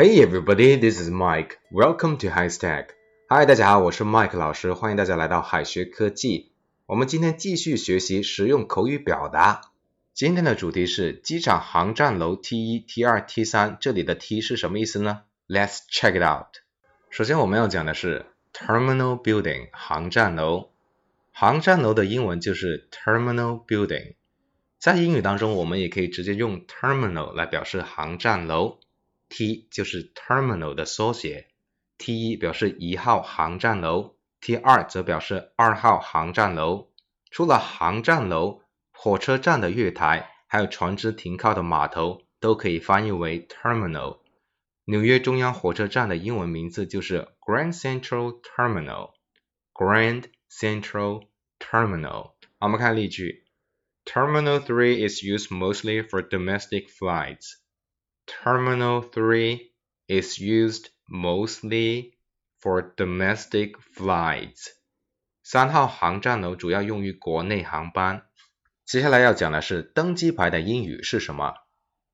Hey everybody, this is Mike. Welcome to High Stack. Hi，大家好，我是 Mike 老师，欢迎大家来到海学科技。我们今天继续学习实用口语表达。今天的主题是机场航站楼 T 一、T 二、T 三，这里的 T 是什么意思呢？Let's check it out. 首先我们要讲的是 Terminal Building 航站楼。航站楼的英文就是 Terminal Building。在英语当中，我们也可以直接用 Terminal 来表示航站楼。T 就是 terminal 的缩写，T 一表示一号航站楼，T 二则表示二号航站楼。除了航站楼，火车站的月台，还有船只停靠的码头，都可以翻译为 terminal。纽约中央火车站的英文名字就是 Grand Central Terminal，Grand Central Terminal。我们看例句，Terminal Three is used mostly for domestic flights。Terminal 3 is used mostly for domestic flights. 三号航站楼主要用于国内航班。接下来要讲的是登机牌的英语是什么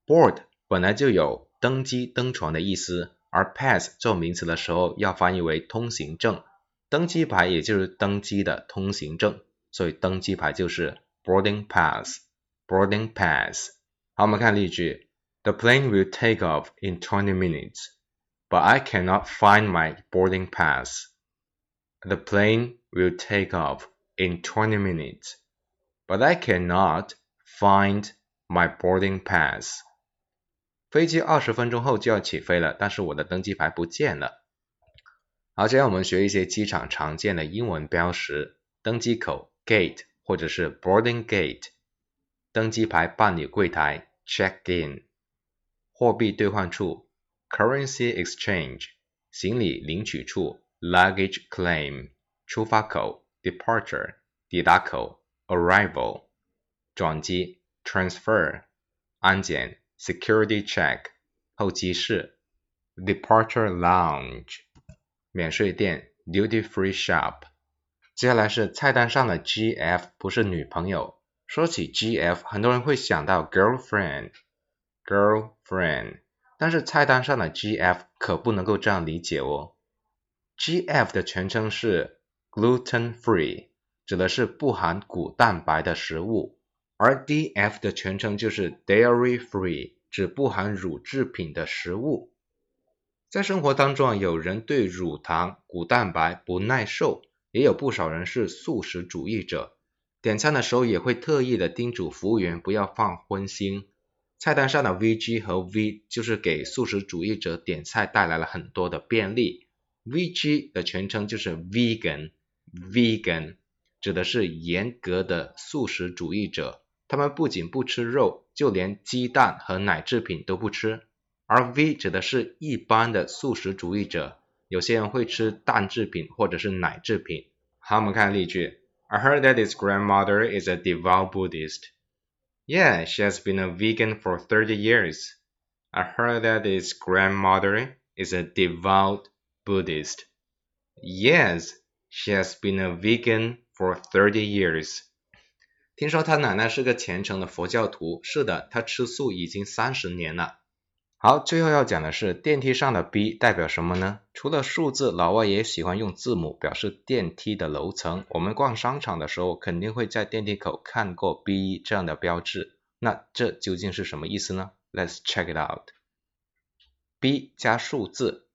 ？Board 本来就有登机、登船的意思，而 pass 做名词的时候要翻译为通行证。登机牌也就是登机的通行证，所以登机牌就是 boarding pass。boarding pass。好，我们看例句。The plane will take off in 20 minutes, but I cannot find my boarding pass. The plane will take off in 20 minutes, but I cannot find my boarding pass. 飞机二十分钟后就要起飞了，但是我的登机牌不见了。好，接下来我们学一些机场常见的英文标识：登机口 gate 或者是 boarding gate，登机牌办理柜台 check in。 货币兑换处 （currency exchange）、行李领取处 （luggage claim）、出发口 （departure）、抵达口 （arrival）、转机 （transfer）、安检 （security check）、候机室 （departure lounge）、免税店 （duty free shop）。接下来是菜单上的 GF 不是女朋友。说起 GF，很多人会想到 girlfriend。girlfriend，但是菜单上的 GF 可不能够这样理解哦。GF 的全称是 gluten free，指的是不含谷蛋白的食物，而 DF 的全称就是 dairy free，指不含乳制品的食物。在生活当中，有人对乳糖、谷蛋白不耐受，也有不少人是素食主义者。点餐的时候也会特意的叮嘱服务员不要放荤腥。菜单上的 VG 和 V 就是给素食主义者点菜带来了很多的便利。VG 的全称就是 Vegan，Vegan 指的是严格的素食主义者，他们不仅不吃肉，就连鸡蛋和奶制品都不吃。而 V 指的是一般的素食主义者，有些人会吃蛋制品或者是奶制品。好，我们看例句：I heard that his grandmother is a devout Buddhist. Yeah, she has been a vegan for 30 years. I heard that his grandmother is a devout Buddhist. Yes, she has been a vegan for 30 years. 听说他奶奶是个虔诚的佛教徒。是的，她吃素已经三十年了。 好，最后要讲的是电梯上的 B 代表什么呢？除了数字，老外也喜欢用字母表示电梯的楼层。我们逛商场的时候，肯定会在电梯口看过 B 这样的标志。那这究竟是什么意思呢？Let's check it out。B 加数字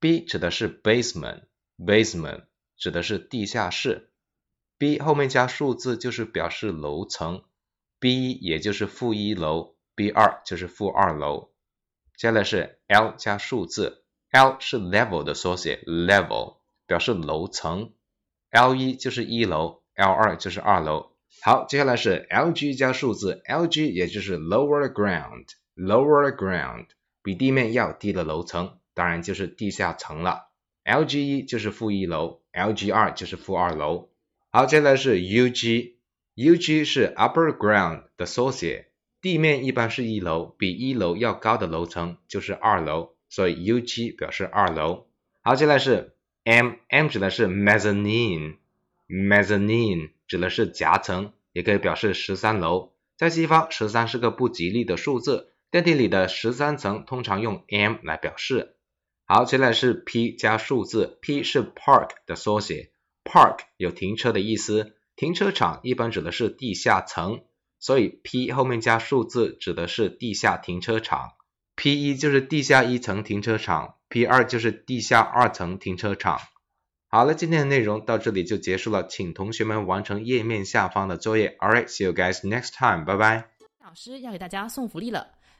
，B 指的是 basement，basement 指的是地下室。B 后面加数字就是表示楼层，B 也就是负一楼，B 二就是负二楼。接下来是 L 加数字，L 是 level 的缩写，level 表示楼层，L 一就是一楼，L 二就是二楼。好，接下来是 LG 加数字，LG 也就是 lower ground，lower ground 比地面要低的楼层，当然就是地下层了。LG 一就是负一楼，LG 二就是负二楼。好，接下来是 UG，UG 是 upper ground 的缩写。地面一般是一楼，比一楼要高的楼层就是二楼，所以 U G 表示二楼。好，接下来是 M，M 指的是 mezzanine，mezzanine 指的是夹层，也可以表示十三楼。在西方，十三是个不吉利的数字，电梯里的十三层通常用 m 来表示。好，接下来是 P 加数字，P 是 park 的缩写，park 有停车的意思，停车场一般指的是地下层，所以 P 后面加数字指的是地下停车场。P 一就是地下一层停车场，P 二就是地下二层停车场。好了，今天的内容到这里就结束了，请同学们完成页面下方的作业。All right, see you guys next time. 拜拜。老师要给大家送福利了。